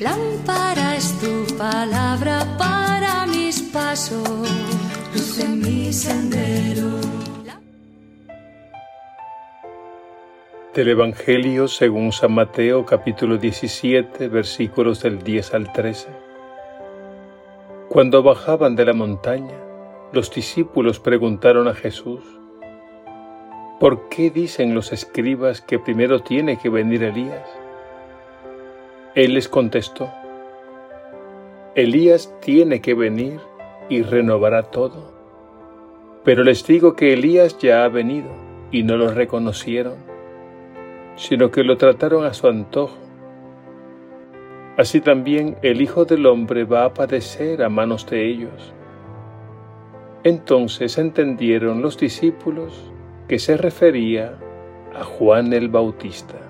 Lámpara es tu palabra para mis pasos, luz en mi sendero. Del Evangelio según San Mateo capítulo 17 versículos del 10 al 13. Cuando bajaban de la montaña, los discípulos preguntaron a Jesús, ¿por qué dicen los escribas que primero tiene que venir Elías? Él les contestó, Elías tiene que venir y renovará todo. Pero les digo que Elías ya ha venido y no lo reconocieron, sino que lo trataron a su antojo. Así también el Hijo del Hombre va a padecer a manos de ellos. Entonces entendieron los discípulos que se refería a Juan el Bautista.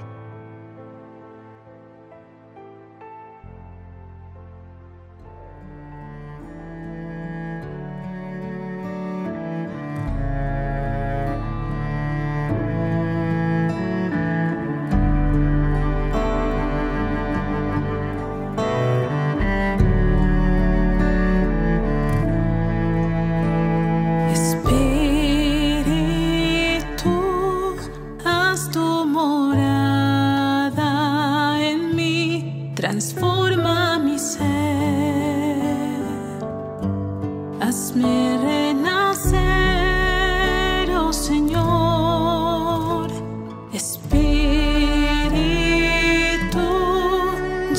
Transforma mi ser. Hazme renacer, oh Señor. Espíritu,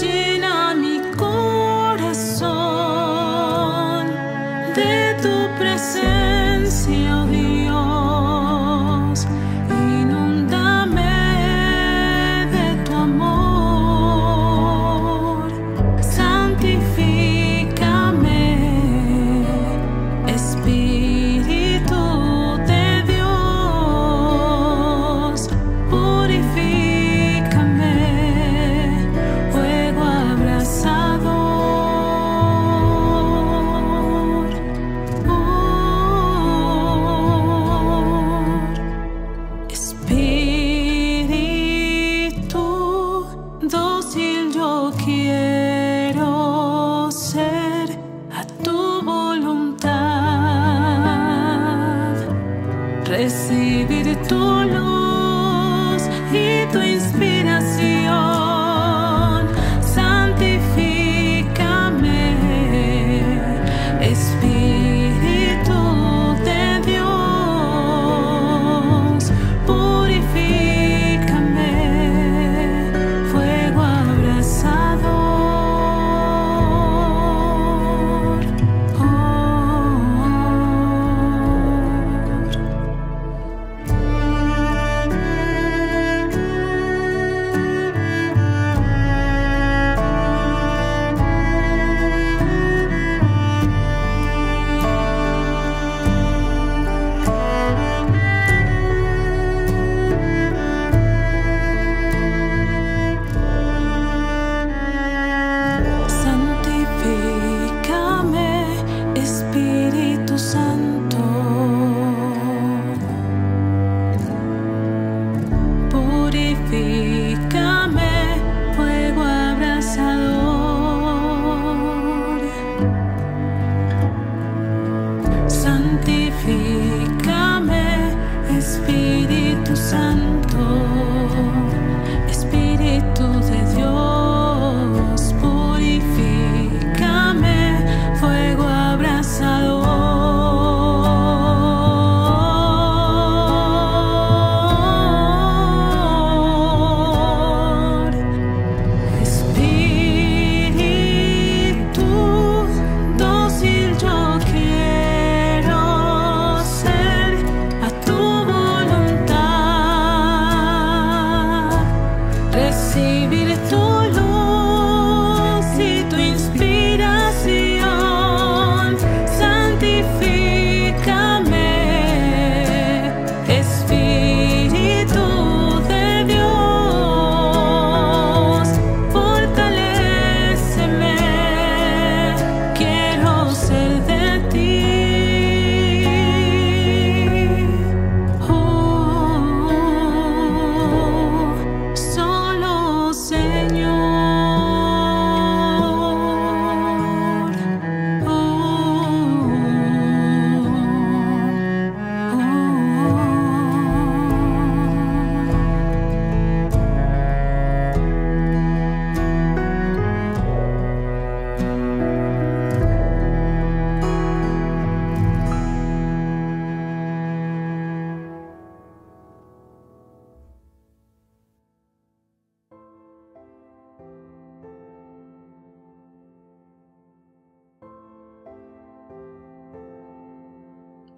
llena mi corazón de tu presencia,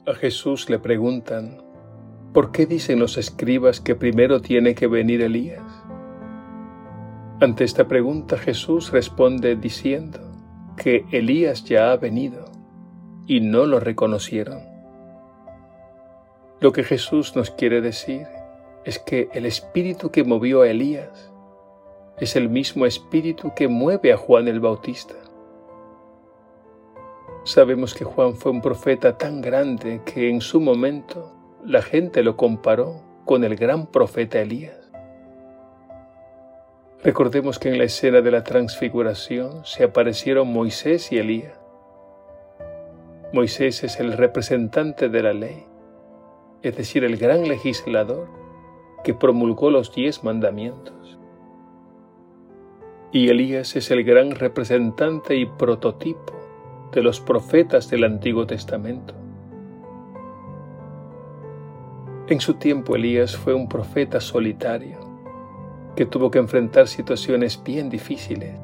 A Jesús le preguntan, ¿por qué dicen los escribas que primero tiene que venir Elías? Ante esta pregunta Jesús responde diciendo que Elías ya ha venido y no lo reconocieron. Lo que Jesús nos quiere decir es que el espíritu que movió a Elías es el mismo espíritu que mueve a Juan el Bautista. Sabemos que Juan fue un profeta tan grande que en su momento la gente lo comparó con el gran profeta Elías. Recordemos que en la escena de la transfiguración se aparecieron Moisés y Elías. Moisés es el representante de la ley, es decir, el gran legislador que promulgó los diez mandamientos. Y Elías es el gran representante y prototipo de los profetas del Antiguo Testamento. En su tiempo Elías fue un profeta solitario que tuvo que enfrentar situaciones bien difíciles.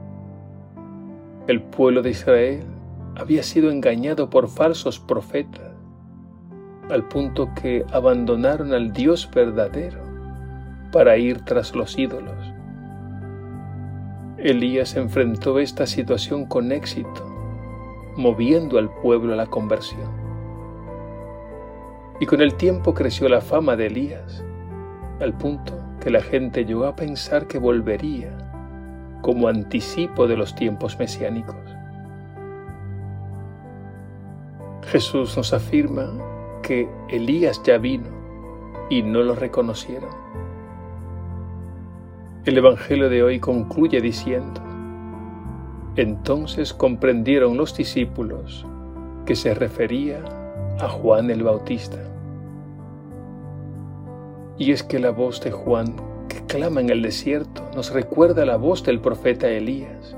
El pueblo de Israel había sido engañado por falsos profetas, al punto que abandonaron al Dios verdadero para ir tras los ídolos. Elías enfrentó esta situación con éxito, moviendo al pueblo a la conversión. Y con el tiempo creció la fama de Elías, al punto que la gente llegó a pensar que volvería como anticipo de los tiempos mesiánicos. Jesús nos afirma que Elías ya vino y no lo reconocieron. El Evangelio de hoy concluye diciendo, entonces comprendieron los discípulos que se refería a Juan el Bautista. Y es que la voz de Juan que clama en el desierto nos recuerda la voz del profeta Elías,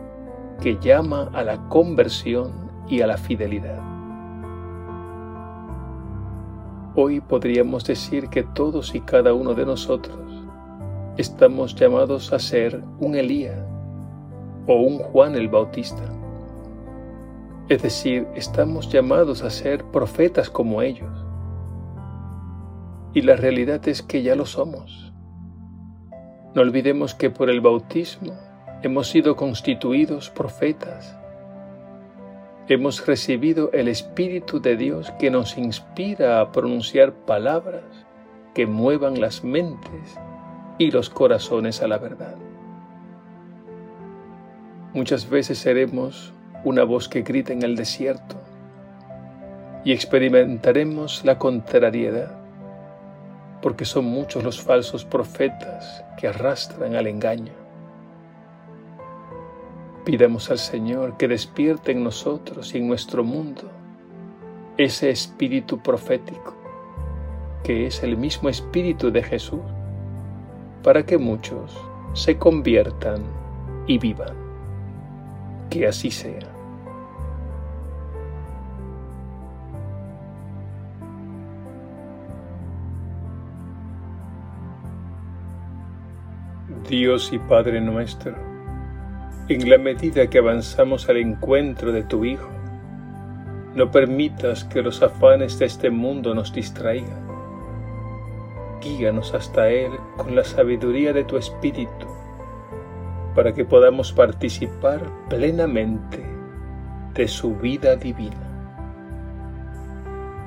que llama a la conversión y a la fidelidad. Hoy podríamos decir que todos y cada uno de nosotros estamos llamados a ser un Elías o un Juan el Bautista. Es decir, estamos llamados a ser profetas como ellos y la realidad es que ya lo somos. No olvidemos que por el bautismo hemos sido constituidos profetas. Hemos recibido el Espíritu de Dios que nos inspira a pronunciar palabras que muevan las mentes y los corazones a la verdad. Muchas veces seremos una voz que grita en el desierto y experimentaremos la contrariedad porque son muchos los falsos profetas que arrastran al engaño. Pidamos al Señor que despierte en nosotros y en nuestro mundo ese espíritu profético, que es el mismo espíritu de Jesús, para que muchos se conviertan y vivan. Que así sea. Dios y Padre nuestro, en la medida que avanzamos al encuentro de tu Hijo, no permitas que los afanes de este mundo nos distraigan. Guíanos hasta Él con la sabiduría de tu Espíritu, para que podamos participar plenamente de su vida divina.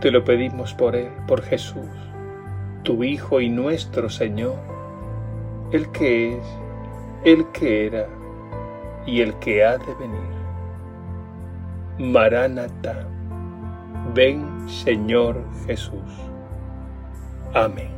Te lo pedimos por Él, por Jesús, tu Hijo y nuestro Señor el que es, el que era y el que ha de venir. Maranatha, ven Señor Jesús. Amén.